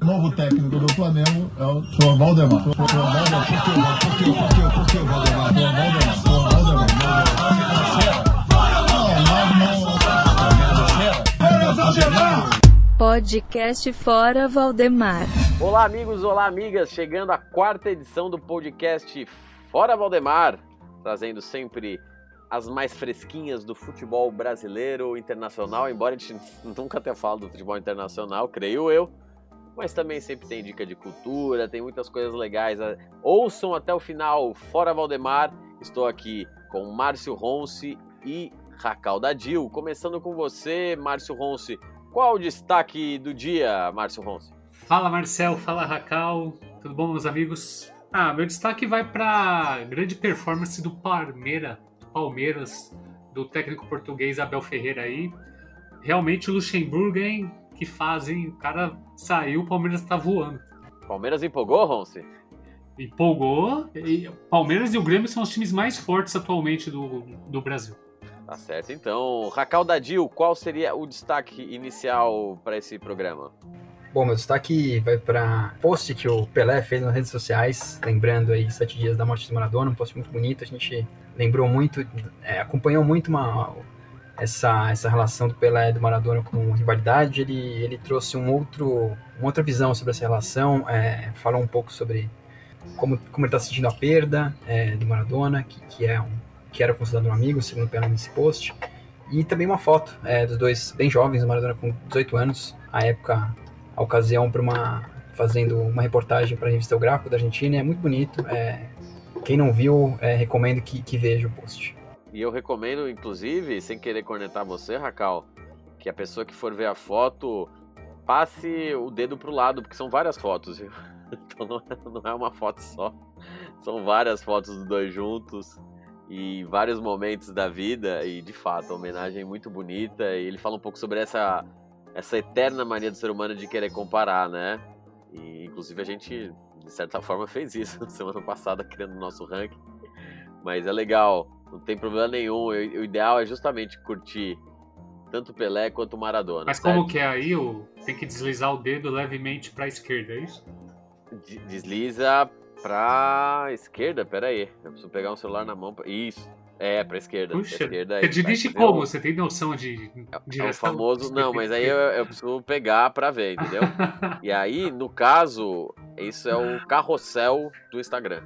O novo técnico do Flamengo é o senhor Valdemar. Senhor Valdemar, por que, por que, por que, por que Valdemar? Valdemar, senhor Valdemar. Podcast Fora Valdemar. Olá, amigos, olá, amigas. Chegando à quarta edição do podcast Fora Valdemar, trazendo sempre as mais fresquinhas do futebol brasileiro internacional, embora a gente nunca tenha falado do futebol internacional, creio eu. Mas também sempre tem dica de cultura, tem muitas coisas legais. Ouçam até o final, Fora Valdemar. Estou aqui com Márcio Ronce e Racal Dadil. Começando com você, Márcio Ronce. Qual o destaque do dia, Márcio Ronce? Fala Marcel, fala Racal, tudo bom, meus amigos? Ah, meu destaque vai para grande performance do Palmeiras, Palmeiras, do técnico português Abel Ferreira aí. Realmente o Luxemburgo, hein? Que fazem, o cara saiu, o Palmeiras tá voando. Palmeiras empolgou, Ronce? Empolgou. E Palmeiras e o Grêmio são os times mais fortes atualmente do, do Brasil. Tá certo, então. Racal Dadil, qual seria o destaque inicial para esse programa? Bom, meu destaque vai para post que o Pelé fez nas redes sociais, lembrando aí sete dias da morte do Maradona, um post muito bonito. A gente lembrou muito, é, acompanhou muito uma, essa, essa relação do Pelé e do Maradona com rivalidade. Ele, ele trouxe um outro, uma outra visão sobre essa relação, é, falou um pouco sobre como, como ele está sentindo a perda é, do Maradona, que, que é um que era considerado um amigo, segundo o Pelé nesse post. E também uma foto é, dos dois bem jovens, o Maradona com 18 anos, a época, a ocasião para uma fazendo uma reportagem para a revista O Gráfico da Argentina, é muito bonito. É, quem não viu, é, recomendo que, que veja o post. E eu recomendo, inclusive, sem querer cornetar você, Racal, que a pessoa que for ver a foto passe o dedo pro lado, porque são várias fotos, viu? Então não é, não é uma foto só. São várias fotos dos dois juntos e vários momentos da vida e de fato, a homenagem é muito bonita e ele fala um pouco sobre essa essa eterna mania do ser humano de querer comparar, né? E inclusive a gente de certa forma fez isso semana passada criando o nosso ranking. Mas é legal, não tem problema nenhum. O ideal é justamente curtir tanto o Pelé quanto o Maradona. Mas certo? como que é aí? Tem que deslizar o dedo levemente para a esquerda, é isso? Desliza Pra esquerda? Pera aí. Eu preciso pegar um celular na mão. Pra... Isso. É, pra esquerda. Puxa, pra esquerda você dirige como? Você tem noção de direção? É o famoso... Não, mas aí eu, eu, preciso pegar pra ver, entendeu? e aí, no caso, isso é o carrossel do Instagram.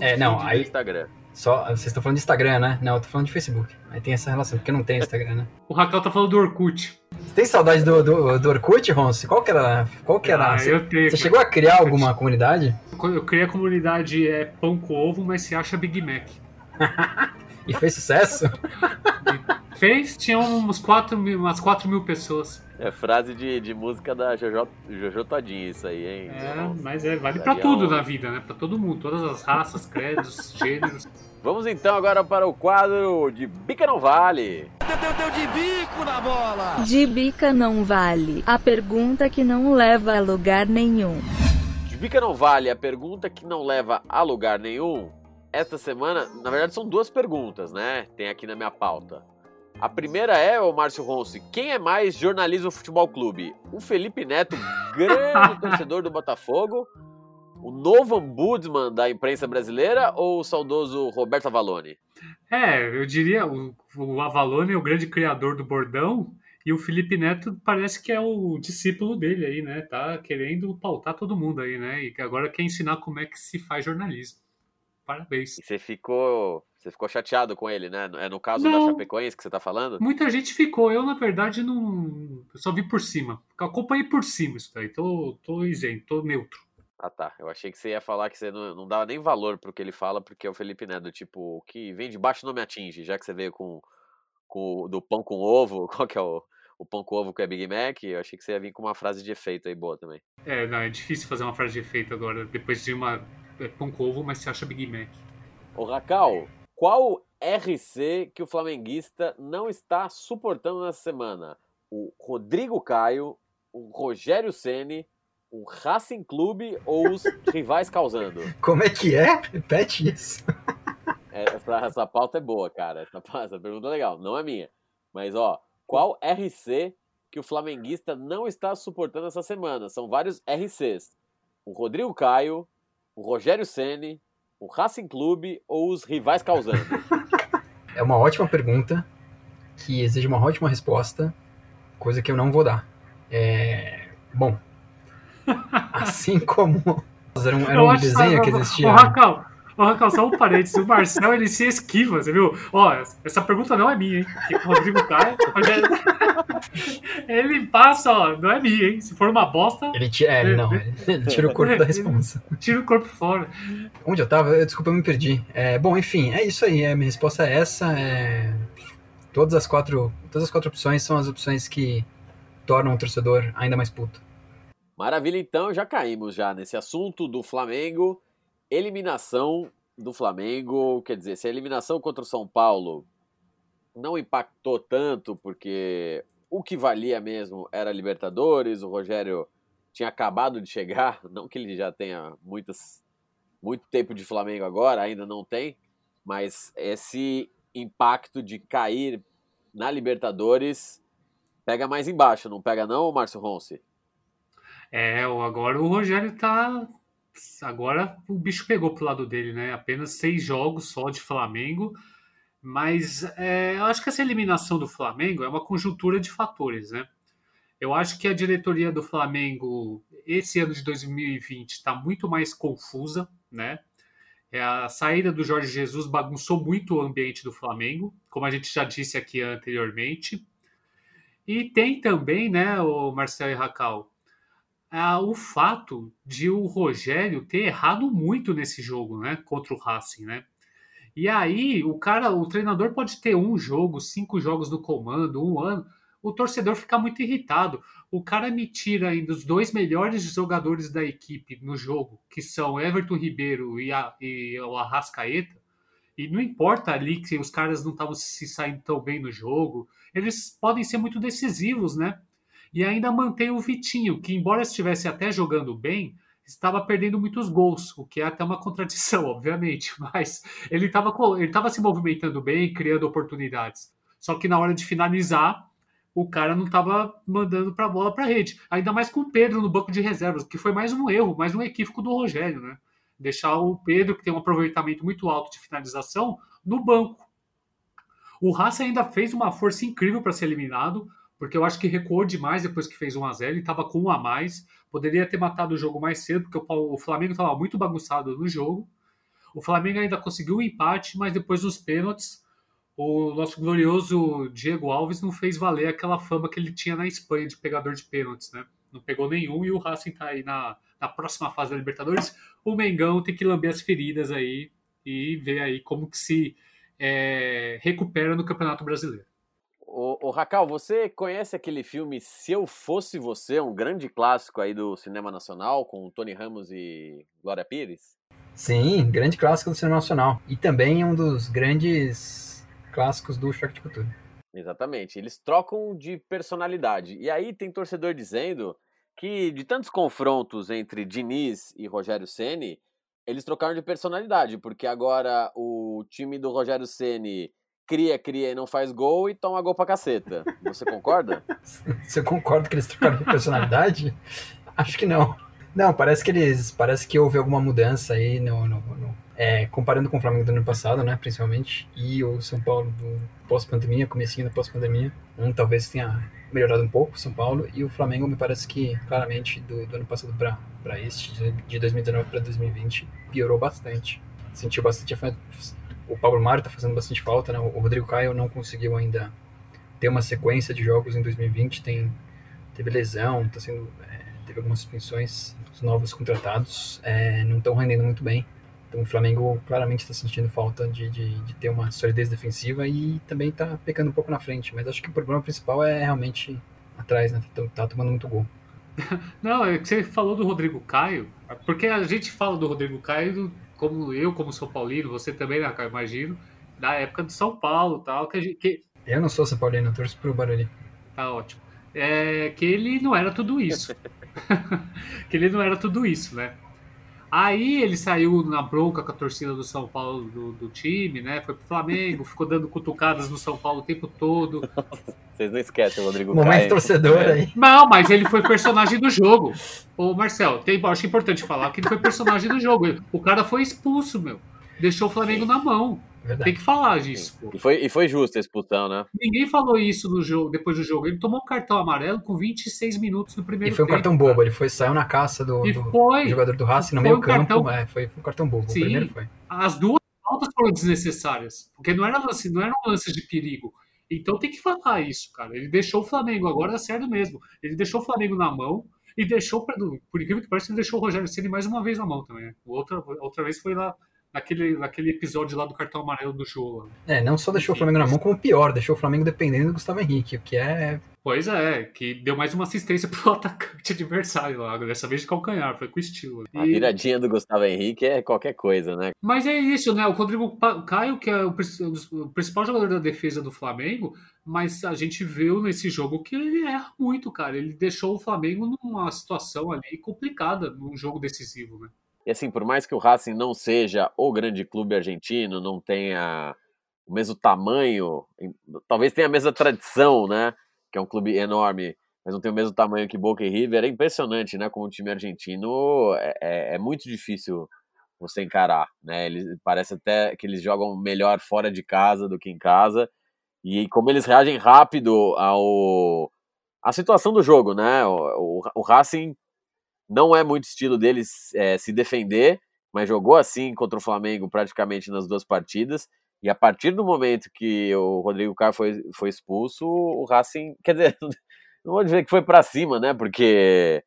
É, não, aí... Instagram. Só, vocês estão falando de Instagram, né? Não, eu tô falando de Facebook. Aí tem essa relação, porque não tem Instagram, né? O Raquel tá falando do Orkut. Você tem saudade do, do, do Orkut, Ronce? Qual que era? Qual que era? Ah, você, eu tenho, você chegou a criar alguma comunidade? Eu criei a comunidade é, Pão com Ovo, mas se acha Big Mac. e fez sucesso? E fez, tinha uns 4 mil, umas 4 mil pessoas. É frase de, de música da Jojo, Jojo Todinho, isso aí, hein? É, mas é, vale pra tudo na vida, né? Pra todo mundo, todas as raças, credos, gêneros. Vamos então agora para o quadro de Bica Não Vale. Deu, deu de bico na bola. De bica não vale. A pergunta que não leva a lugar nenhum. De bica não vale. A pergunta que não leva a lugar nenhum. Esta semana, na verdade, são duas perguntas, né? Tem aqui na minha pauta. A primeira é, o Márcio Ronce, quem é mais jornalismo futebol clube? O Felipe Neto, grande torcedor do Botafogo, o novo ombudsman da imprensa brasileira ou o saudoso Roberto Avalone? É, eu diria o, o Avalone é o grande criador do bordão e o Felipe Neto parece que é o discípulo dele aí, né? Tá querendo pautar todo mundo aí, né? E agora quer ensinar como é que se faz jornalismo. Parabéns. E você ficou, você ficou chateado com ele, né? É no caso não, da Chapecoense que você tá falando? Muita gente ficou. Eu, na verdade, não. Eu só vi por cima. Acompanhei por cima isso daí. Tô, tô isento, tô neutro. Ah tá, eu achei que você ia falar que você não, não dava nem valor pro que ele fala, porque é o Felipe Neto, tipo, o que vem de baixo não me atinge, já que você veio com, com do pão com ovo, qual que é o, o pão com ovo que é Big Mac, eu achei que você ia vir com uma frase de efeito aí boa também. É, não, é difícil fazer uma frase de efeito agora, depois de uma é, pão com ovo, mas você acha Big Mac. Ô Racal, qual RC que o flamenguista não está suportando nessa semana? O Rodrigo Caio, o Rogério Ceni o Racing Clube ou os rivais causando? Como é que é? Repete isso. Essa, essa pauta é boa, cara. Essa, essa pergunta é legal. Não é minha. Mas, ó, qual RC que o flamenguista não está suportando essa semana. São vários RCs. O Rodrigo Caio, o Rogério Ceni, o Racing Clube ou os rivais causando? É uma ótima pergunta que exige uma ótima resposta, coisa que eu não vou dar. É... Bom, assim como era um, era um desenho que existia. Ô, Racal, ô, Racal, só um parênteses. O Marcel ele se esquiva, você viu? Ó, essa pergunta não é minha, hein? O Rodrigo Caio. Ele passa, ó, não é minha, hein? Se for uma bosta. Ele tira, é, não, ele tira o corpo da responsa. Tira o corpo fora. Onde eu tava? Desculpa, eu me perdi. É, bom, enfim, é isso aí. A minha resposta é essa. É... Todas as quatro, todas as quatro opções são as opções que tornam o torcedor ainda mais puto. Maravilha, então já caímos já nesse assunto do Flamengo. Eliminação do Flamengo, quer dizer, se a eliminação contra o São Paulo não impactou tanto, porque o que valia mesmo era Libertadores, o Rogério tinha acabado de chegar, não que ele já tenha muitas, muito tempo de Flamengo agora, ainda não tem, mas esse impacto de cair na Libertadores pega mais embaixo, não pega não, Márcio Ronce? É, agora o Rogério tá. Agora o bicho pegou pro lado dele, né? Apenas seis jogos só de Flamengo. Mas é, eu acho que essa eliminação do Flamengo é uma conjuntura de fatores, né? Eu acho que a diretoria do Flamengo, esse ano de 2020, está muito mais confusa, né? É, a saída do Jorge Jesus bagunçou muito o ambiente do Flamengo, como a gente já disse aqui anteriormente. E tem também, né, o Marcelo e Racal, ah, o fato de o Rogério ter errado muito nesse jogo, né, contra o Racing, né? E aí, o cara, o treinador pode ter um jogo, cinco jogos no comando, um ano, o torcedor fica muito irritado. O cara me tira ainda os dois melhores jogadores da equipe no jogo, que são Everton Ribeiro e, a, e o Arrascaeta, e não importa ali que os caras não estavam se saindo tão bem no jogo, eles podem ser muito decisivos, né? E ainda mantém o Vitinho, que embora estivesse até jogando bem, estava perdendo muitos gols, o que é até uma contradição, obviamente, mas ele estava ele tava se movimentando bem, criando oportunidades. Só que na hora de finalizar, o cara não estava mandando para a bola para a rede. Ainda mais com o Pedro no banco de reservas, que foi mais um erro, mais um equívoco do Rogério, né? Deixar o Pedro, que tem um aproveitamento muito alto de finalização, no banco. O Raça ainda fez uma força incrível para ser eliminado porque eu acho que recuou demais depois que fez 1 a 0 ele estava com um a mais, poderia ter matado o jogo mais cedo, porque o Flamengo estava muito bagunçado no jogo. O Flamengo ainda conseguiu o um empate, mas depois dos pênaltis, o nosso glorioso Diego Alves não fez valer aquela fama que ele tinha na Espanha de pegador de pênaltis, né? Não pegou nenhum e o Racing está aí na, na próxima fase da Libertadores. O Mengão tem que lamber as feridas aí e ver aí como que se é, recupera no Campeonato Brasileiro. O, o Racal, você conhece aquele filme Se Eu Fosse Você, um grande clássico aí do cinema nacional, com Tony Ramos e Glória Pires? Sim, grande clássico do cinema nacional. E também um dos grandes clássicos do Choque de Cultura. Exatamente. Eles trocam de personalidade. E aí tem torcedor dizendo que de tantos confrontos entre Diniz e Rogério Ceni, eles trocaram de personalidade, porque agora o time do Rogério Ceni cria, cria e não faz gol e toma gol pra caceta. Você concorda? Você concorda que eles trocaram de personalidade? Acho que não. Não, parece que eles. Parece que houve alguma mudança aí no. no, no é, comparando com o Flamengo do ano passado, né? Principalmente. E o São Paulo do pós-pandemia, comecinho da pós-pandemia. Um talvez tenha melhorado um pouco, São Paulo. E o Flamengo me parece que, claramente, do, do ano passado para este, de 2019 para 2020, piorou bastante. Sentiu bastante o Pablo Mário está fazendo bastante falta, né? O Rodrigo Caio não conseguiu ainda ter uma sequência de jogos em 2020, tem, teve lesão, tá sendo, é, teve algumas suspensões, os novos contratados é, não estão rendendo muito bem. Então o Flamengo claramente está sentindo falta de, de, de, ter uma solidez defensiva e também está pecando um pouco na frente. Mas acho que o problema principal é realmente atrás, né? Tá, tá tomando muito gol. Não, é que você falou do Rodrigo Caio, porque a gente fala do Rodrigo Caio como eu, como São Paulino, você também, né, imagino, da época do São Paulo tal, que, que... Eu não sou São Paulino, eu torço pro Barulho. Tá ótimo. É, que ele não era tudo isso. que ele não era tudo isso, né? Aí ele saiu na bronca com a torcida do São Paulo, do, do time, né? Foi pro Flamengo, ficou dando cutucadas no São Paulo o tempo todo. Vocês não esquecem o Rodrigo Momento Caio. torcedor É. aí. Não, mas ele foi personagem do jogo. Ô, Marcel, tem, acho importante falar que ele foi personagem do jogo. O cara foi expulso, meu. Deixou o Flamengo na mão. Tem Verdade. que falar disso. E foi, e foi justa a expulsão, né? Ninguém falou isso no jogo, depois do jogo. Ele tomou um cartão amarelo com 26 minutos no E primeiro foi um tempo, cartão cara. bobo, ele foi, saiu na caça do, E do foi. jogador do Racing no meio um campo. cartão- É, foi, foi um cartão bobo. Sim. O primeiro foi. As duas faltas foram desnecessárias. Porque não, era lance, não eram lances de perigo. Então tem que falar isso, cara. Ele deixou o Flamengo, agora é sério mesmo. Ele deixou o Flamengo na mão e deixou, por incrível que pareça, ele deixou o Rogério Ceni mais uma vez na mão também. né? Outra, outra vez foi lá naquele, naquele episódio lá do cartão amarelo do lá. É, não só deixou o Flamengo na mão, como pior, deixou o Flamengo dependendo do Gustavo Henrique, o que é. Pois é, que deu mais uma assistência pro atacante adversário lá. Dessa vez de calcanhar, foi com estilo. A E- viradinha do Gustavo Henrique é qualquer coisa, né? Mas é isso, né? O Rodrigo Caio, que é o principal jogador da defesa do Flamengo, mas a gente viu nesse jogo que ele erra muito, cara. Ele deixou o Flamengo numa situação ali complicada num jogo decisivo, né? E assim, por mais que o Racing não seja o grande clube argentino, não tenha o mesmo tamanho, talvez tenha a mesma tradição, né? Que é um clube enorme, mas não tem o mesmo tamanho que Boca e River. É impressionante, né? Como o time argentino é, é- é muito difícil você encarar, né? Eles, parece até que eles jogam melhor fora de casa do que em casa. E como eles reagem rápido ao a situação do jogo, né? O, o, o Racing não é muito estilo deles é, se defender, mas jogou assim contra o Flamengo praticamente nas duas partidas. E a partir do momento que o Rodrigo Caio foi, foi expulso, o Racing, quer dizer, não vou dizer que foi para cima, né? Porque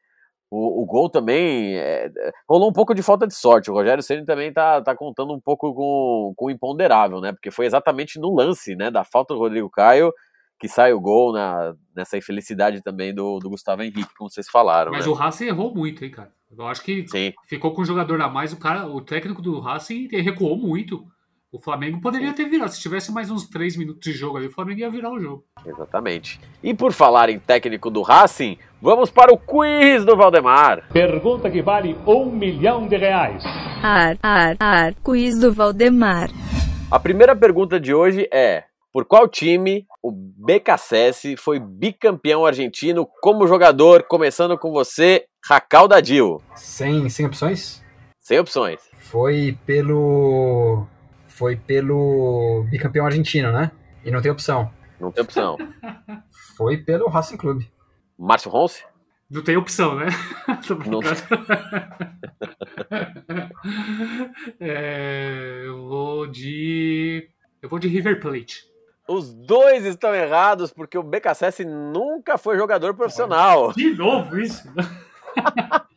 o, o gol também é, rolou um pouco de falta de sorte. O Rogério Ceni também tá, tá contando um pouco com, com o imponderável, né? Porque foi exatamente no lance, né, da falta do Rodrigo Caio que sai o gol na, nessa infelicidade também do, do Gustavo Henrique, como vocês falaram, Mas né? o Racing errou muito, hein, cara. Eu acho que Sim. ficou com um jogador a mais, o cara, o técnico do Racing recuou muito. O Flamengo poderia ter virado. Se tivesse mais uns 3 minutos de jogo ali, o Flamengo ia virar o jogo. Exatamente. E por falar em técnico do Racing, vamos para o quiz do Valdemar. Pergunta que vale um milhão de reais. Ar, ar, ar, quiz do Valdemar. A primeira pergunta de hoje é: por qual time o BKSS foi bicampeão argentino como jogador? Começando com você, Racal Dadil. Sem, sem opções? Sem opções. Foi pelo. Foi pelo bicampeão argentino, né? E não tem opção. Não tem opção. Foi pelo Racing Clube. Márcio Ronce? Não tem opção, né? Tô Não. É, eu vou de. Eu vou de River Plate. Os dois estão errados porque o BKSS nunca foi jogador profissional. De novo isso?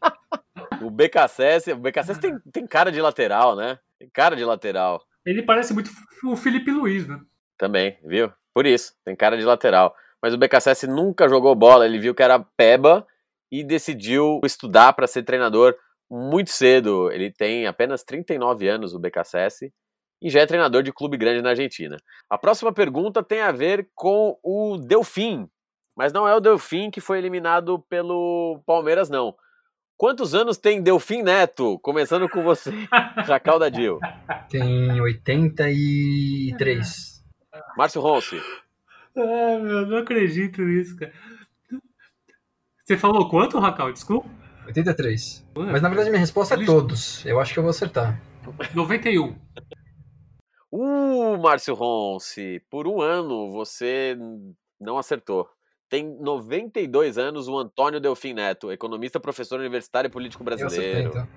O BKSS, o BKSS tem, tem cara de lateral, né? Tem cara de lateral. Ele parece muito o Felipe Luiz, né? Também, viu? Por isso, tem cara de lateral. Mas o BKSS nunca jogou bola, ele viu que era peba e decidiu estudar para ser treinador muito cedo. Ele tem apenas 39 anos, o BKSS, e já é treinador de clube grande na Argentina. A próxima pergunta tem a ver com o Delfim, mas não é o Delfim que foi eliminado pelo Palmeiras, não. Quantos anos tem Delfim Neto? Começando com você, Racal Dadil. Tem 83. Márcio Ronce. Ah, meu, não acredito nisso, cara. Você falou quanto, Racal? Desculpa. 83. Mas na verdade minha resposta é todos. Eu acho que eu vou acertar. 91. Uh, Márcio Ronce, por um ano você não acertou. Tem 92 anos o Antônio Delfim Neto, economista, professor universitário e político Eu acertei, brasileiro. então.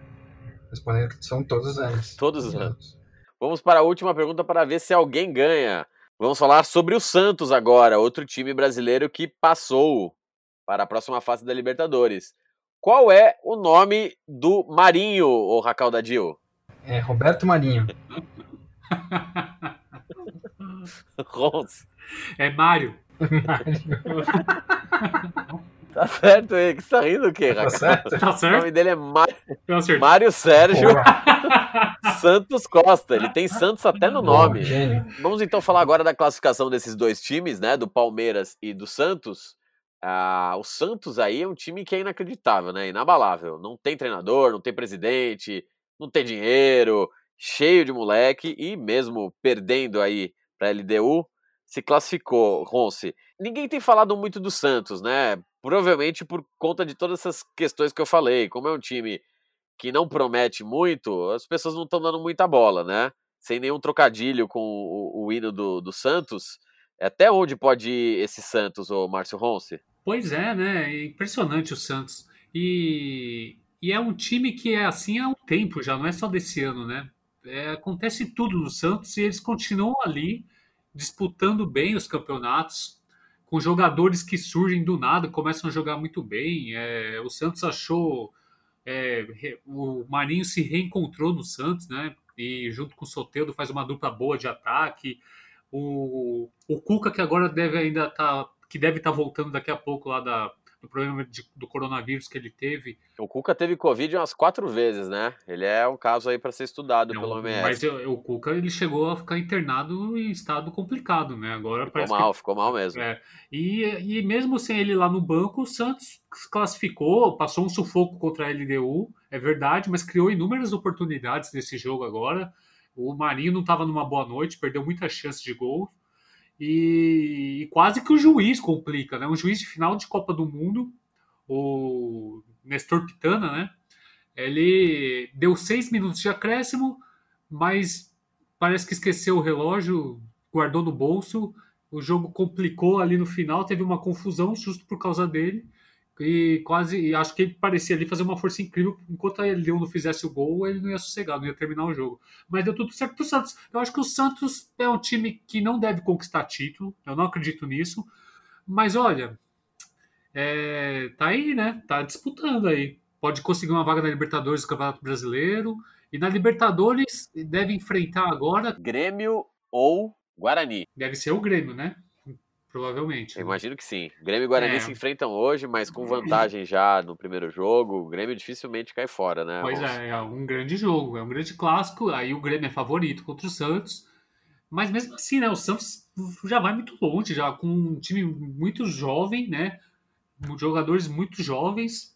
Respondendo que são todos os anos. Todos os anos. Vamos para a última pergunta para ver se alguém ganha. Vamos falar sobre o Santos agora, outro time brasileiro que passou para a próxima fase da Libertadores. Qual é o nome do Marinho, o Racal Dadil? É Roberto Marinho. Ronce. É Mário. Tá certo aí, que você tá rindo o quê, Tá certo? Tá O certo? nome dele é Eu acertei. Mário Sérgio Boa, Santos Costa. Ele tem Santos até no boa, nome. Gênio. Vamos então falar agora da classificação desses dois times, né? Do Palmeiras e do Santos. Ah, o Santos aí é um time que é inacreditável, né? Inabalável. Não tem treinador, não tem presidente. não tem dinheiro, cheio de moleque e mesmo perdendo aí para a LDU, se classificou, Ronce. Ninguém tem falado muito do Santos, né? Provavelmente por conta de todas essas questões que eu falei. Como é um time que não promete muito, as pessoas não estão dando muita bola, né? Sem nenhum trocadilho com o, o hino do, do Santos. Até onde pode ir esse Santos, o Márcio Ronce? Pois é, né? É impressionante o Santos. E, e é um time que é assim há um tempo já, não é só desse ano, né? É, acontece tudo no Santos e eles continuam ali disputando bem os campeonatos, com jogadores que surgem do nada, começam a jogar muito bem. É, o Santos achou. É, o Marinho se reencontrou no Santos, né? E junto com o Soteldo faz uma dupla boa de ataque. O, o Cuca, que agora deve ainda estar. Tá, que deve estar tá voltando daqui a pouco lá da, do problema de, do coronavírus que ele teve. O Cuca teve Covid umas quatro vezes, né? Ele é um caso aí para ser estudado Não, pelo OMS. Mas eu, o Cuca ele chegou a ficar internado em estado complicado, né? Agora ficou mal, que... ficou mal mesmo. É. E, e mesmo sem ele lá no banco, o Santos classificou, passou um sufoco contra a LDU, é verdade, mas criou inúmeras oportunidades nesse jogo agora. O Marinho não estava numa boa noite, perdeu muitas chances de gol. E, e, quase que o juiz complica, né? Um juiz de final de Copa do Mundo, o Nestor Pitana, né? Ele deu seis minutos de acréscimo, mas parece que esqueceu o relógio, guardou no bolso. O jogo complicou ali no final, teve uma confusão justo por causa dele e quase e acho que ele parecia ali fazer uma força incrível enquanto ele não fizesse o gol ele não ia sossegar, não ia terminar o jogo. Mas deu tudo certo pro Santos. Eu acho que o Santos é um time que não deve conquistar título eu não acredito nisso. Mas olha é, tá aí né? Tá disputando aí. Pode conseguir uma vaga na Libertadores do Campeonato Brasileiro. E na Libertadores deve enfrentar agora Grêmio ou Guarani. Deve ser o Grêmio né Provavelmente. Né? imagino que sim. Grêmio e Guarani é. se enfrentam hoje, mas com vantagem já no primeiro jogo. O Grêmio dificilmente cai fora, né? Pois é, é um grande jogo, é um grande clássico. Aí o Grêmio é favorito contra o Santos. Mas mesmo assim, né? O Santos já vai muito longe, já com um time muito jovem, né? Jogadores muito jovens.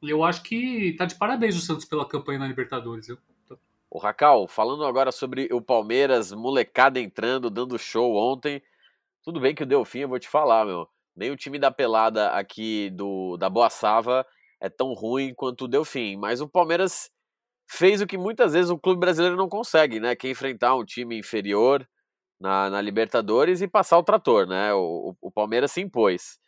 E eu acho que tá de parabéns o Santos pela campanha na Libertadores. O Racal, falando agora sobre o Palmeiras, molecada entrando, dando show ontem. Tudo bem que o Delfim, eu vou te falar, meu. Nem o time da pelada aqui do da Boa Sava é tão ruim quanto o Delfim. Mas o Palmeiras fez o que muitas vezes o clube brasileiro não consegue, né? Que é enfrentar um time inferior na, na Libertadores e passar o trator, né? O, o Palmeiras se impôs.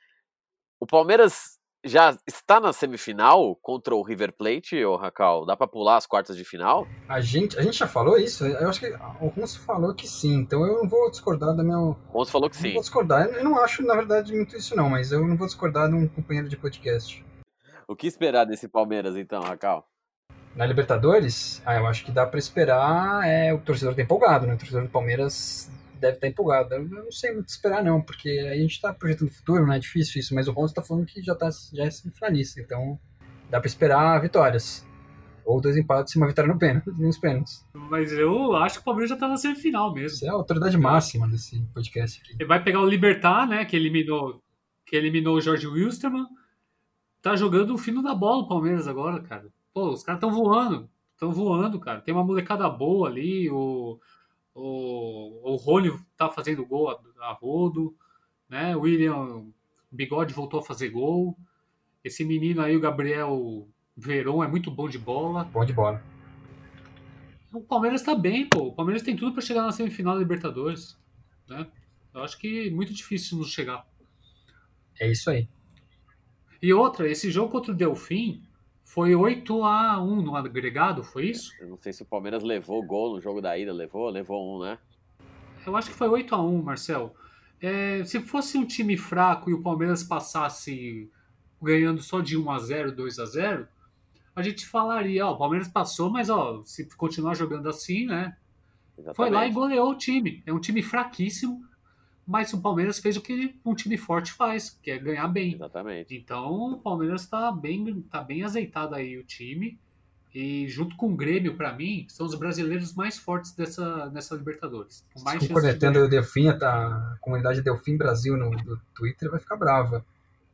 O Palmeiras já está na semifinal contra o River Plate, ou Racal? Dá para pular as quartas de final? A gente, a gente já falou isso? Eu acho que o Ronso falou que sim, então eu não vou discordar da minha. O Ronso falou que sim. Não vou discordar. Eu não acho, na verdade, muito isso, não, mas eu não vou discordar de um companheiro de podcast. O que esperar desse Palmeiras, então, Racal? Na Libertadores, ah, eu acho que dá para esperar. É, o torcedor tá empolgado, né? O torcedor do Palmeiras deve estar empolgado. Eu não sei muito esperar, não, porque a gente está projetando o futuro, não é difícil isso, mas o Ronzo está falando que já, tá, já é semifinalista, então dá para esperar vitórias. Ou dois empates e uma vitória no pênalti, nos pênaltis. Mas eu acho que o Palmeiras já está na semifinal mesmo. Isso é a autoridade máxima desse podcast aqui. Ele vai pegar o Libertar, né, que eliminou, que eliminou o Jorge Wilstermann. Tá jogando o fino da bola o Palmeiras agora, cara. Pô, os caras estão voando. Estão voando, cara. Tem uma molecada boa ali. O, o, o Rony tá fazendo gol a, a rodo, né? O William Bigode voltou a fazer gol. Esse menino aí, o Gabriel Veron, é muito bom de bola. Bom de bola. O Palmeiras tá bem, pô. O Palmeiras tem tudo para chegar na semifinal da Libertadores, né? Eu acho que é muito difícil nos chegar. É isso aí. E outra, esse jogo contra o Delfim, foi 8 a 1 no agregado, foi isso? Eu não sei se o Palmeiras levou gol no jogo da ida, levou? Levou um, né? Eu acho que foi 8 a 1 Marcel. É, se fosse um time fraco e o Palmeiras passasse ganhando só de 1 a 0 2 a 0 a gente falaria, ó, o Palmeiras passou, mas ó, se continuar jogando assim, né? Exatamente. Foi lá e goleou o time. É um time fraquíssimo, mas o Palmeiras fez o que um time forte faz, que é ganhar bem. Exatamente. Então o Palmeiras está bem, tá bem azeitado aí o time. E junto com o Grêmio, para mim, são os brasileiros mais fortes dessa, nessa Libertadores. Com mais Conectando de o Delfim, a comunidade Delfim Brasil no, no Twitter vai ficar brava.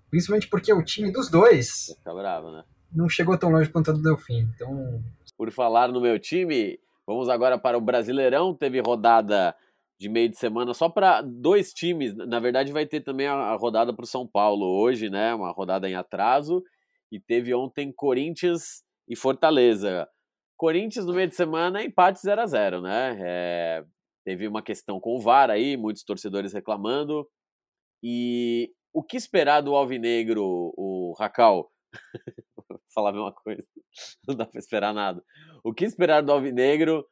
Principalmente porque o time dos dois. Vai ficar bravo, né? Não chegou tão longe quanto a do Delfim. Então, por falar no meu time, vamos agora para o Brasileirão. Teve rodada de meio de semana só para dois times. Na verdade, vai ter também a, rodada para o São Paulo hoje, né? Uma rodada em atraso. E teve ontem Corinthians e Fortaleza. Corinthians no meio de semana, empate 0 a 0 né? É, teve uma questão com o VAR aí, muitos torcedores reclamando. E o que esperar do Alvinegro, o Racal? Vou falar a mesma coisa, não dá para esperar nada. O que esperar do Alvinegro?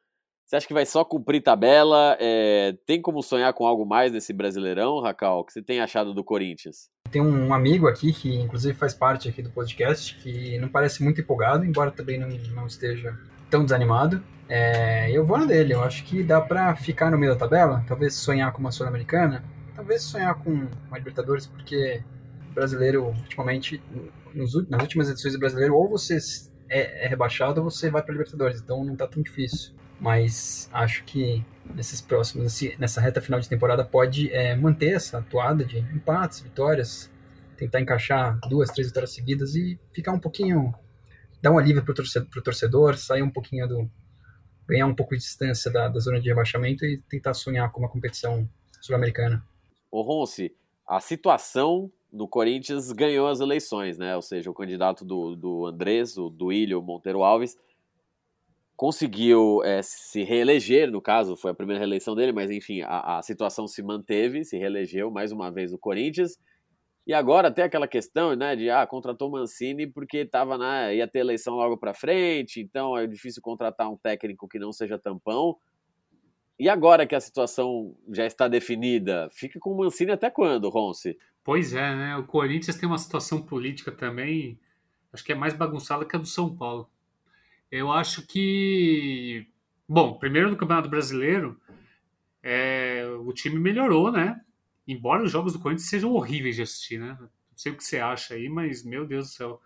Você acha que vai só cumprir tabela? É, tem como sonhar com algo mais nesse Brasileirão, Racal? O que você tem achado do Corinthians? Tem um amigo aqui que, inclusive, faz parte aqui do podcast, que não parece muito empolgado, embora também não, não esteja tão desanimado. É, eu vou na dele, eu acho que dá para ficar no meio da tabela, talvez sonhar com uma Sul-Americana, talvez sonhar com uma Libertadores, porque brasileiro, ultimamente, nos, nas últimas edições do brasileiro, ou você é, é rebaixado ou você vai para Libertadores, então não tá tão difícil mas acho que nesses próximos, nessa reta final de temporada, pode é, manter essa atuada de empates, vitórias, tentar encaixar duas, três vitórias seguidas e ficar um pouquinho, dar um alívio para o torcedor, sair um pouquinho do. ganhar um pouco de distância da, da zona de rebaixamento e tentar sonhar com uma competição sul-americana. Ô Ronce, a situação do Corinthians ganhou as eleições, né? Ou seja, o candidato do, do Andrés, o Duílio Monteiro Alves, conseguiu é, se reeleger, no caso, foi a primeira reeleição dele, mas enfim, a, a, situação se manteve, se reelegeu mais uma vez o Corinthians. E agora tem aquela questão, né, de ah, contratou Mancini porque tava na ia ter eleição logo para frente, então é difícil contratar um técnico que não seja tampão. E agora que a situação já está definida, fica com o Mancini até quando, Ronce? Pois é, né? O Corinthians tem uma situação política também, acho que é mais bagunçada que a do São Paulo. Eu acho que. Bom, primeiro no Campeonato Brasileiro, é, o time melhorou, né? Embora os jogos do Corinthians sejam horríveis de assistir, né? Não sei o que você acha aí, mas meu Deus do céu.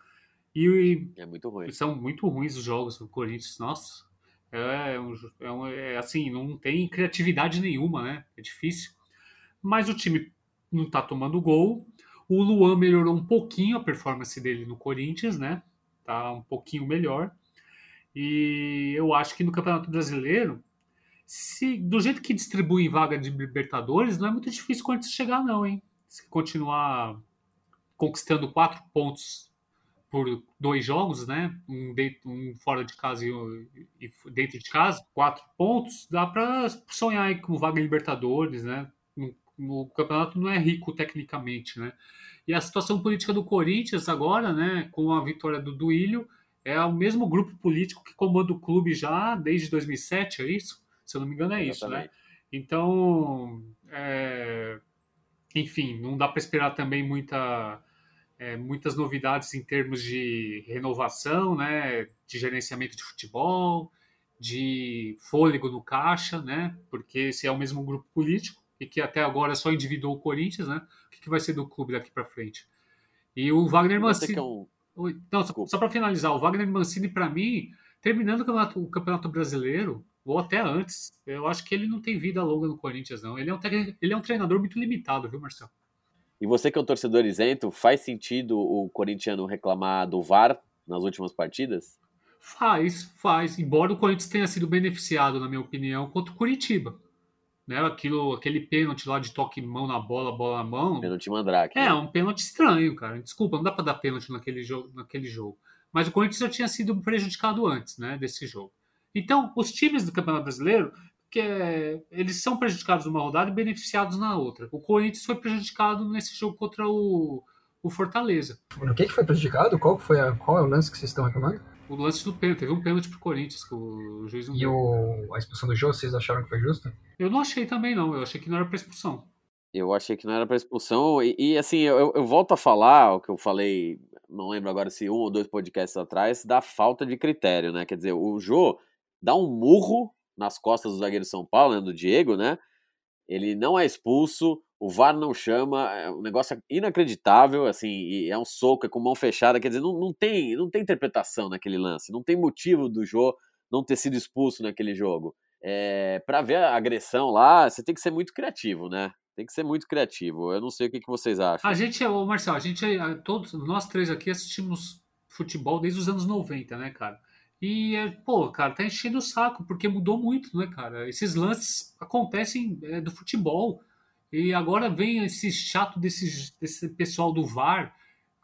E, é muito ruim. São muito ruins os jogos do Corinthians, nossa. É, um, é, um, é assim, não tem criatividade nenhuma, né? É difícil. Mas o time não tá tomando gol. O Luan melhorou um pouquinho a performance dele no Corinthians, né? Tá um pouquinho melhor. E eu acho que no Campeonato Brasileiro, se do jeito que distribui vaga de Libertadores, não é muito difícil quando chegar, não, hein? Se continuar conquistando quatro pontos por dois jogos, né? Um, dentro, um fora de casa e, e, dentro de casa, quatro pontos, dá para sonhar aí com vaga Libertadores, né? o campeonato não é rico tecnicamente, né? E a situação política do Corinthians agora, né? Com a vitória do Duílio, é o mesmo grupo político que comanda o clube já desde 2007, é isso? Se eu não me engano, é isso, né? Então, é... enfim, não dá para esperar também muita, é, muitas novidades em termos de renovação, né? De gerenciamento de futebol, de fôlego no caixa, né? Porque se é o mesmo grupo político e que até agora só endividou o Corinthians, né? O que, que vai ser do clube daqui para frente? E o Wagner Mancini... Não, só, só para finalizar, o Wagner Mancini, para mim, terminando o campeonato, o campeonato, Brasileiro, ou até antes, eu acho que ele não tem vida longa no Corinthians, não. Ele é um, ele é um treinador muito limitado, viu, Marcelo? E você que é um torcedor isento, faz sentido o corintiano reclamar do VAR nas últimas partidas? Faz, faz. Embora o Corinthians tenha sido beneficiado, na minha opinião, contra o Curitiba né? Aquilo, aquele pênalti lá de toque mão na bola, bola na mão. Pênalti mandrake. É, né? um pênalti estranho, cara. Desculpa, não dá para dar pênalti naquele jogo, naquele jogo. Mas o Corinthians já tinha sido prejudicado antes, né, desse jogo. Então, os times do Campeonato Brasileiro, que é, eles são prejudicados numa rodada e beneficiados na outra. O Corinthians foi prejudicado nesse jogo contra o, o Fortaleza. O que, que foi prejudicado? Qual, foi a, qual é o lance que vocês estão reclamando? O lance do pênalti. Teve um pênalti pro Corinthians que o juiz não E o, a expulsão do Jô, vocês acharam que foi justa? Eu não achei também, não. Eu achei que não era pra expulsão. Eu achei que não era pra expulsão. E, e assim, eu, eu, volto a falar o que eu falei, não lembro agora se um ou dois podcasts atrás, da falta de critério, né? Quer dizer, o Jô dá um murro nas costas do zagueiro de São Paulo, né, do Diego, né? Ele não é expulso, o VAR não chama, é um negócio inacreditável, assim, é um soco, é com mão fechada, quer dizer, não, não, tem, não tem interpretação naquele lance, não tem motivo do Jô não ter sido expulso naquele jogo. É, para ver a agressão lá, você tem que ser muito criativo, né? Tem que ser muito criativo. Eu não sei o que, que vocês acham. A gente, ô Marcelo, a gente, todos, nós três aqui assistimos futebol desde os anos 90, né, cara? E, é, pô, cara, tá enchendo o saco, porque mudou muito, né, cara? Esses lances acontecem é, do futebol. E agora vem esse chato desse, desse pessoal do VAR.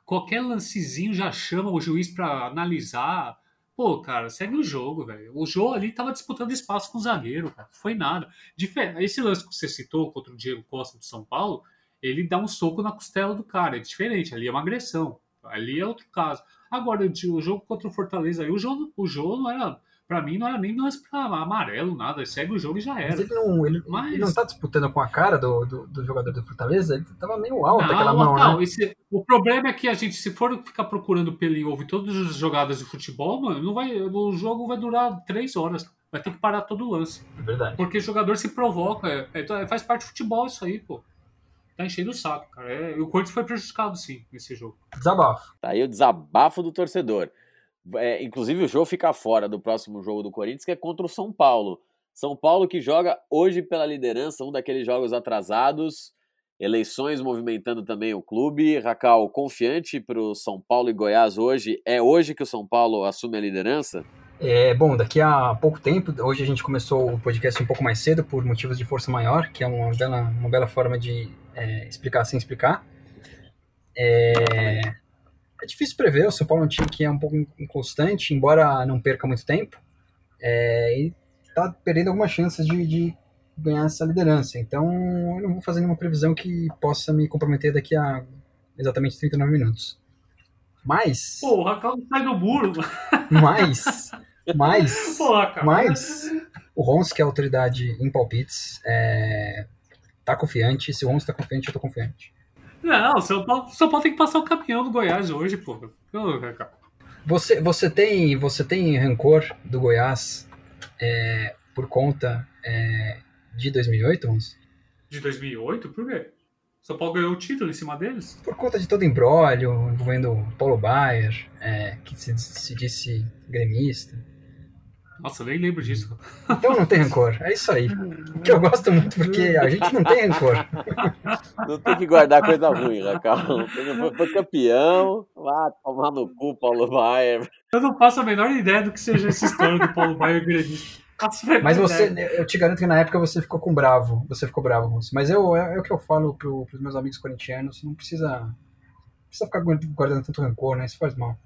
Qualquer lancezinho já chama o juiz para analisar. Pô, cara, segue o jogo, velho. O Jô ali tava disputando espaço com o zagueiro, cara. Foi nada. Esse lance que você citou contra o Diego Costa do São Paulo, ele dá um soco na costela do cara. É diferente, ali é uma agressão. Ali é outro caso. Agora, o jogo contra o Fortaleza aí, o jogo, o jogo não era. Pra mim, não era nem lance pra amarelo, nada. Segue o jogo e já era. Mas ele não, ele, Mas- ele não tá disputando com a cara do, do, do jogador do Fortaleza? Ele tava meio alto Não, aquela mão, não, né? esse- o problema é que a gente, se for ficar procurando pelo em ovo em todas as jogadas de futebol, mano, não vai, o jogo vai durar três horas. Vai ter que parar todo o lance. É verdade. Porque o jogador se provoca. é- é- faz parte do futebol isso aí, pô. Tá enchendo o saco, cara. É, o Corinthians foi prejudicado, sim, nesse jogo. Desabafo. Tá aí o desabafo do torcedor. É, inclusive, o jogo fica fora do próximo jogo do Corinthians, que é contra o São Paulo. São Paulo que joga hoje pela liderança, um daqueles jogos atrasados. Eleições movimentando também o clube. Racal, confiante para o São Paulo e Goiás hoje. É hoje que o São Paulo assume a liderança? É, bom, daqui a pouco tempo, hoje a gente começou o podcast um pouco mais cedo por motivos de força maior, que é uma bela, uma bela forma de é, explicar sem explicar. É, é difícil prever, o São Paulo é um time que é um pouco inconstante, embora não perca muito tempo, é, e tá perdendo algumas chances de, de ganhar essa liderança. Então, eu não vou fazer nenhuma previsão que possa me comprometer daqui a exatamente 39 minutos. Mas, Pô, o Racal sai do mano. mas, mas, Pô, Racal. mas o Rons, que é autoridade em palpites, é, tá confiante. Se o Rons tá confiante, eu tô confiante. Não, São Paulo, São Paulo tem que passar o campeão do Goiás hoje, pô. Você, você, tem, você tem rancor do Goiás é, por conta é, de 2008, Rons? De 2008? Por quê? São Paulo ganhou o título em cima deles? Por conta de todo o embrólio envolvendo o Paulo Baier, é, que se, se disse gremista. Nossa, eu nem lembro disso. Então não tem rancor. É isso aí. Que eu gosto muito, porque a gente não tem rancor. Não tem que guardar coisa ruim, Racal. Foi, foi campeão. Vá tomar no cu, Paulo Baier. Eu não faço a menor ideia do que seja essa história do Paulo Baier gremista. Mas você, eu te garanto que na época você ficou com bravo. Você ficou bravo, Rons. Mas eu, é, é o que eu falo pro, pros meus amigos corintianos. Não precisa, não precisa ficar guardando- guardando tanto rancor, né? Isso faz mal.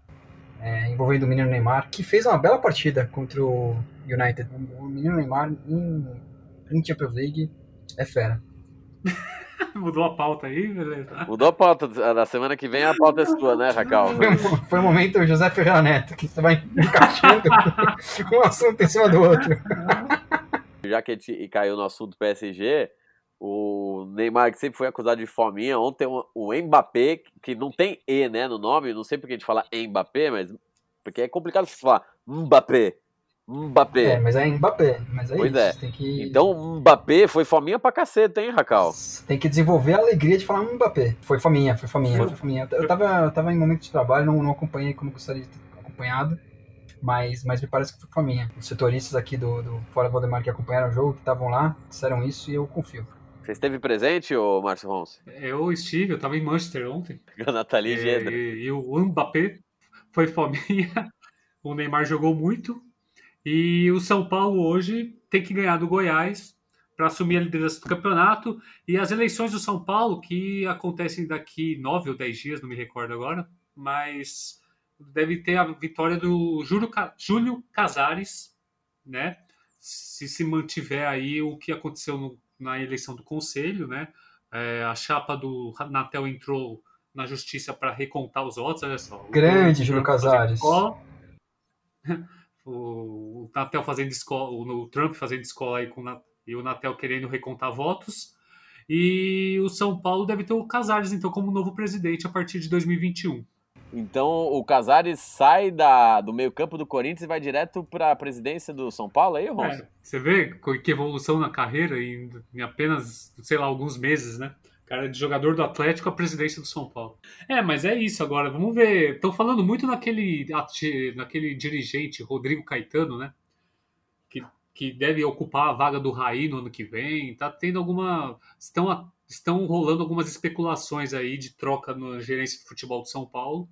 É, envolvendo o menino Neymar, que fez uma bela partida contra o United. O menino Neymar em, em Champions League é fera. Mudou a pauta aí, beleza. Mudou a pauta. Da semana que vem a pauta é sua, né, Racal? Foi, foi o momento José Ferreira Neto, que você vai encaixando um assunto em cima do outro. Já que a gente caiu no assunto PSG, o Neymar, que sempre foi acusado de fominha, ontem o Mbappé, que não tem E, né, no nome, não sei porque a gente fala Mbappé, mas porque é complicado falar Mbappé, Mbappé. É, mas é Mbappé. Mas é Pois isso. é. Que, Então Mbappé foi fominha pra caceta, hein, Racal? tem que desenvolver a alegria de falar Mbappé. Foi faminha, foi faminha, Foi. foi faminha. Eu tava, eu tava em momento de trabalho, não, não acompanhei como gostaria de ter acompanhado. Mas, mas me parece que foi faminha. Os setoristas aqui do, do Fora Valdemar que acompanharam o jogo, que estavam lá, disseram isso e eu confio. Você esteve presente, ô Márcio Ronce? Eu estive, eu tava em Manchester ontem. A Nathalie E, Gedra. e- e o Mbappé foi fominha. O Neymar jogou muito. E o São Paulo hoje tem que ganhar do Goiás para assumir a liderança do campeonato. E as eleições do São Paulo, que acontecem daqui nove ou dez dias, não me recordo agora, mas deve ter a vitória do Júlio, Júlio Casares, né? Se se mantiver aí o que aconteceu no- na eleição do Conselho, né? É, a chapa do Natel entrou na justiça para recontar os votos, olha só. O Grande Trump Júlio Casares. o, o Natel fazendo escola, o, o Trump fazendo escola aí com o e o Natel querendo recontar votos. E o São Paulo deve ter o Casares, então, como novo presidente a partir de 2021. Então o Casares sai da, do meio campo do Corinthians e vai direto pra presidência do São Paulo aí, Ronce? É, você vê que evolução na carreira em, em apenas, sei lá, alguns meses, né? Cara, de jogador do Atlético à presidência do São Paulo. É, mas é isso agora. Vamos ver. Estão falando muito naquele, naquele dirigente, Rodrigo Caetano, né? Que, que deve ocupar a vaga do Raí no ano que vem. Tá tendo alguma. Estão, a- estão rolando algumas especulações aí de troca na gerência de futebol do São Paulo.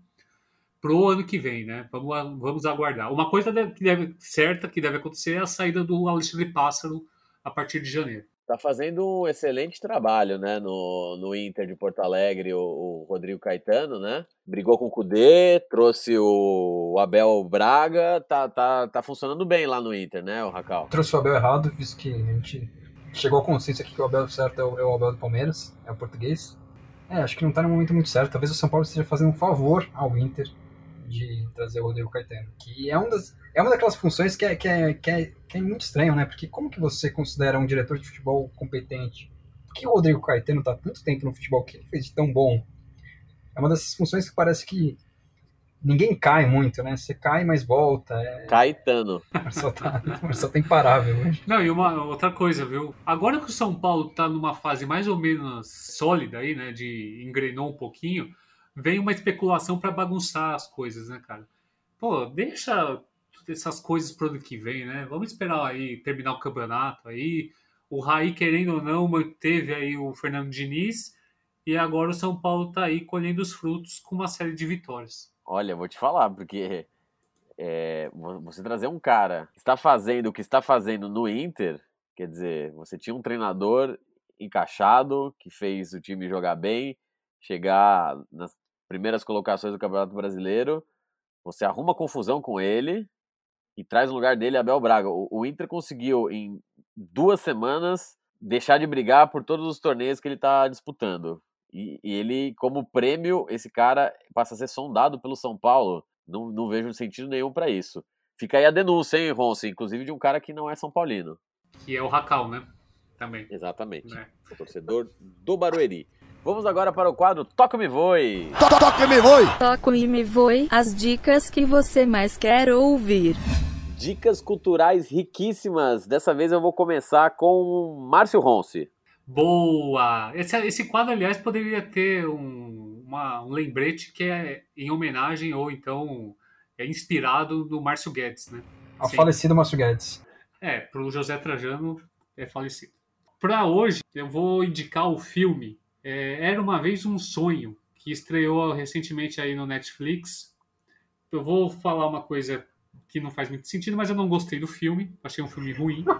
Pro ano que vem, né? Vamos, vamos aguardar. Uma coisa que deve, certa que deve acontecer é a saída do Alexandre Pássaro a partir de janeiro. Tá fazendo um excelente trabalho, né, no, no Inter de Porto Alegre, o, o Rodrigo Caetano, né? Brigou com o Cudê, trouxe o Abel Braga, tá, tá, tá funcionando bem lá no Inter, né, o Racal? Trouxe o Abel errado, visto que a gente chegou ao consenso aqui que o Abel certo é o, é o Abel do Palmeiras, é o português. É, acho que não tá no momento muito certo. Talvez o São Paulo esteja fazendo um favor ao Inter de trazer o Rodrigo Caetano, que é, um das, é uma daquelas funções que é, que, é, que, é, que é muito estranho, né? Porque como que você considera um diretor de futebol competente? Por que o Rodrigo Caetano tá tanto tempo no futebol? O que ele fez de tão bom? É uma dessas funções que parece que ninguém cai muito, né? Você cai, mas volta. É... Caetano. Marcel tá, Marcel tá imparável hoje. Não, e uma outra coisa, viu? Agora que o São Paulo tá numa fase mais ou menos sólida aí, né? De engrenou um pouquinho vem uma especulação para bagunçar as coisas, né, cara? Pô, deixa essas coisas pro ano que vem, né? Vamos esperar aí terminar o campeonato aí. O Raí, querendo ou não, manteve aí o Fernando Diniz e agora o São Paulo tá aí colhendo os frutos com uma série de vitórias. Olha, vou te falar, porque é, você trazer um cara que está fazendo o que está fazendo no Inter, quer dizer, você tinha um treinador encaixado que fez o time jogar bem, chegar nas primeiras colocações do Campeonato Brasileiro, você arruma confusão com ele e traz no lugar dele Abel Braga. O, o Inter conseguiu, em duas semanas, deixar de brigar por todos os torneios que ele está disputando. E, e, ele, como prêmio, esse cara passa a ser sondado pelo São Paulo. Não, não vejo sentido nenhum para isso. Fica aí a denúncia, hein, Ronce? Inclusive de um cara que não é São Paulino. Que é o Racal, né? Também. Exatamente. É. O torcedor do Barueri. Vamos agora para o quadro Toca Me Voe. Toca Me Voe. Toca Me Voe, as dicas que você mais quer ouvir. Dicas culturais riquíssimas. Dessa vez eu vou começar com Márcio Ronce. Boa! Esse, esse quadro, aliás, poderia ter um, uma, um lembrete que é em homenagem ou então é inspirado no Márcio Guedes, né? Ao Sim. falecido Márcio Guedes. É, para o José Trajano é falecido. Para hoje, eu vou indicar o filme é, Era uma vez um sonho, que estreou recentemente aí no Netflix. Eu vou falar uma coisa que não faz muito sentido, mas eu não gostei do filme, achei um filme ruim.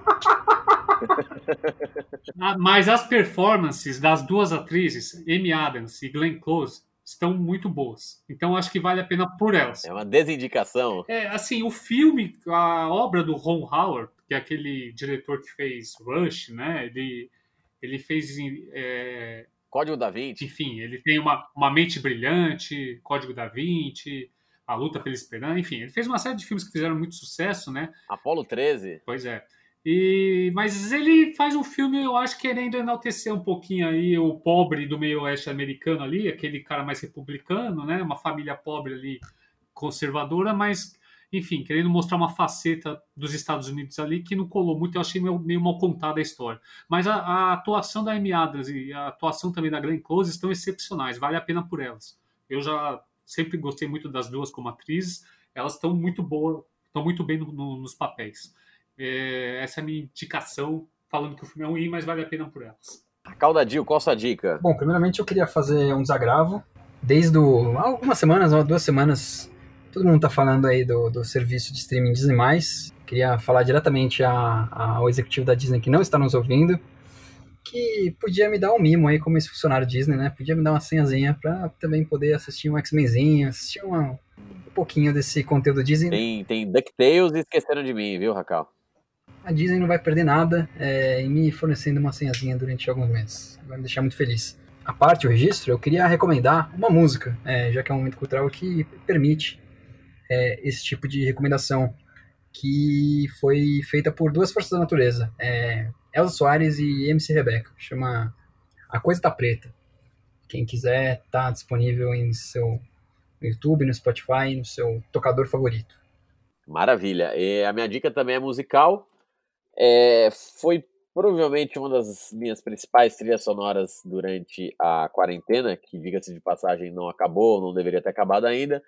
Ah, mas as performances das duas atrizes, Amy Adams e Glenn Close, estão muito boas. Então acho que vale a pena por elas. É uma desindicação. É, assim, o filme, a obra do Ron Howard, que é aquele diretor que fez Rush, né? Ele, ele fez é, Código da Vinci. Enfim, ele tem uma, uma mente brilhante, Código da Vinci, A Luta pela Esperança, enfim, ele fez uma série de filmes que fizeram muito sucesso, né? Apolo 13. Pois é. E, mas ele faz um filme, eu acho, querendo enaltecer um pouquinho aí o pobre do meio oeste americano ali, aquele cara mais republicano, né? Uma família pobre ali, conservadora, mas enfim, querendo mostrar uma faceta dos Estados Unidos ali que não colou muito, eu achei meio, meio mal contada a história. Mas a, a, atuação da Amy Adams e a atuação também da Glenn Close estão excepcionais, vale a pena por elas. Eu já sempre gostei muito das duas como atrizes, elas estão muito boas, estão muito bem no, no, nos papéis. É, essa é a minha indicação, falando que o filme é ruim, mas vale a pena por elas. Caldadinho, qual a sua dica? Bom, primeiramente eu queria fazer um desagravo. Desde o, algumas semanas, duas semanas, Todo mundo está falando aí do, do serviço de streaming Disney+. Queria falar diretamente a, a, ao executivo da Disney que não está nos ouvindo, que podia me dar um mimo aí como esse funcionário Disney, né? Podia me dar uma senhazinha para também poder assistir um X-Menzinho, assistir uma, um pouquinho desse conteúdo Disney. Tem, tem DuckTales e Esqueceram de Mim, viu, Racal? A Disney não vai perder nada é, em me fornecendo uma senhazinha durante alguns meses. Vai me deixar muito feliz. A parte, o registro, eu queria recomendar uma música, é, já que é um momento cultural que permite é, esse tipo de recomendação que foi feita por duas forças da natureza, é, Elza Soares e MC Rebeca, chama A Coisa Tá Preta. Quem quiser, tá disponível em seu no YouTube, no Spotify, no seu tocador favorito. Maravilha. E a minha dica também é musical. É, foi provavelmente uma das minhas principais trilhas sonoras durante a quarentena, que, diga-se de passagem, não acabou, não deveria ter acabado ainda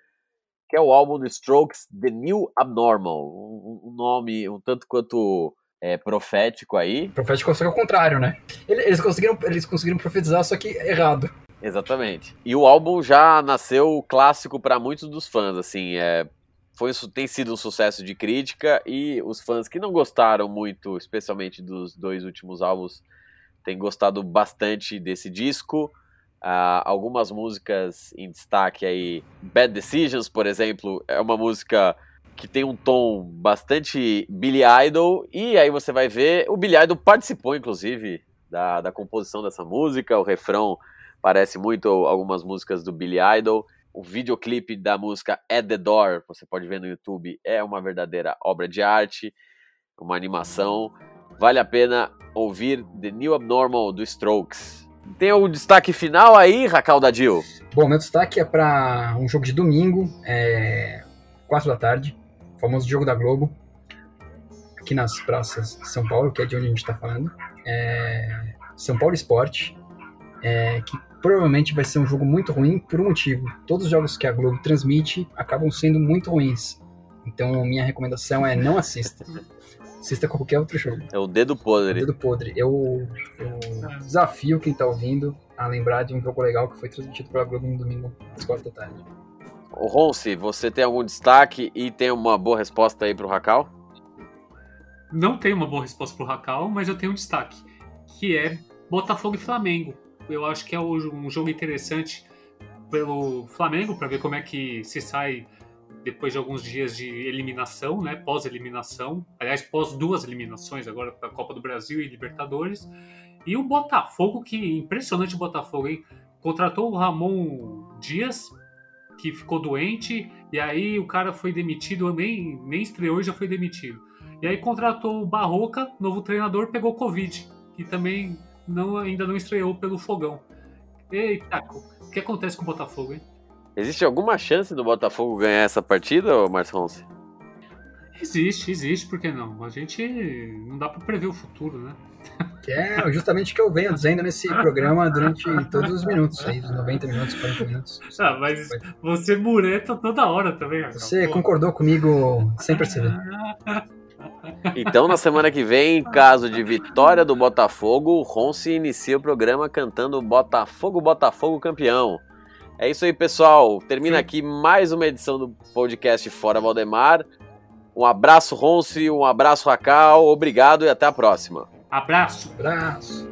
que é o álbum do Strokes, The New Abnormal. Um, um nome um tanto quanto é, profético aí. Profético só que é o contrário, né? Eles conseguiram, eles conseguiram profetizar, só que errado. Exatamente. E o álbum já nasceu clássico para muitos dos fãs, assim, é, foi, tem sido um sucesso de crítica e os fãs que não gostaram muito, especialmente dos dois últimos álbuns, têm gostado bastante desse disco. Uh, algumas músicas em destaque aí, Bad Decisions, por exemplo, é uma música que tem um tom bastante Billy Idol, e aí você vai ver, o Billy Idol participou, inclusive, da, da composição dessa música, o refrão parece muito algumas músicas do Billy Idol, o videoclipe da música At The Door, você pode ver no YouTube, é uma verdadeira obra de arte, uma animação, vale a pena ouvir The New Abnormal do Strokes. Tem algum destaque final aí, Racal Dadil? Bom, meu destaque é para um jogo de domingo, é 4 da tarde, famoso jogo da Globo, aqui nas praças de São Paulo, que é de onde a gente está falando. É São Paulo Esporte, é, que provavelmente vai ser um jogo muito ruim por um motivo. Todos os jogos que a Globo transmite acabam sendo muito ruins. Então, minha recomendação é não assista. Assista qualquer outro jogo. É o dedo podre. O dedo podre. Eu, eu desafio quem está ouvindo a lembrar de um jogo legal que foi transmitido pela Globo no domingo às quatro da tarde. O Ronce, você tem algum destaque e tem uma boa resposta aí pro Racal? Não tenho uma boa resposta pro Racal, mas eu tenho um destaque, que é Botafogo e Flamengo. Eu acho que é um jogo interessante pelo Flamengo, para ver como é que se sai depois de alguns dias de eliminação, né, pós-eliminação, aliás, pós duas eliminações agora para a Copa do Brasil e Libertadores. E o Botafogo, que impressionante o Botafogo, hein? Contratou o Ramon Dias que ficou doente, e aí o cara foi demitido, nem, nem estreou e já foi demitido. E aí contratou o Barroca, novo treinador, pegou Covid, que também não, ainda não estreou pelo fogão. Eita, o que acontece com o Botafogo, hein? Existe alguma chance do Botafogo ganhar essa partida, Marcos Ronce? Existe, existe, por que não? A gente não dá para prever o futuro, né? Que é justamente o que eu venho dizendo nesse programa durante todos os minutos, aí, os 90 minutos, 40 minutos. Ah, mas você mureta toda hora também. Você concordou comigo sem perceber. Então, na semana que vem, em caso de vitória do Botafogo, o Ronce inicia o programa cantando Botafogo, Botafogo campeão. É isso aí, pessoal. Termina Sim. aqui mais uma edição do podcast Fora Valdemar. Um abraço, Ronce, um abraço, Racal. Obrigado e até a próxima. Abraço. Abraço.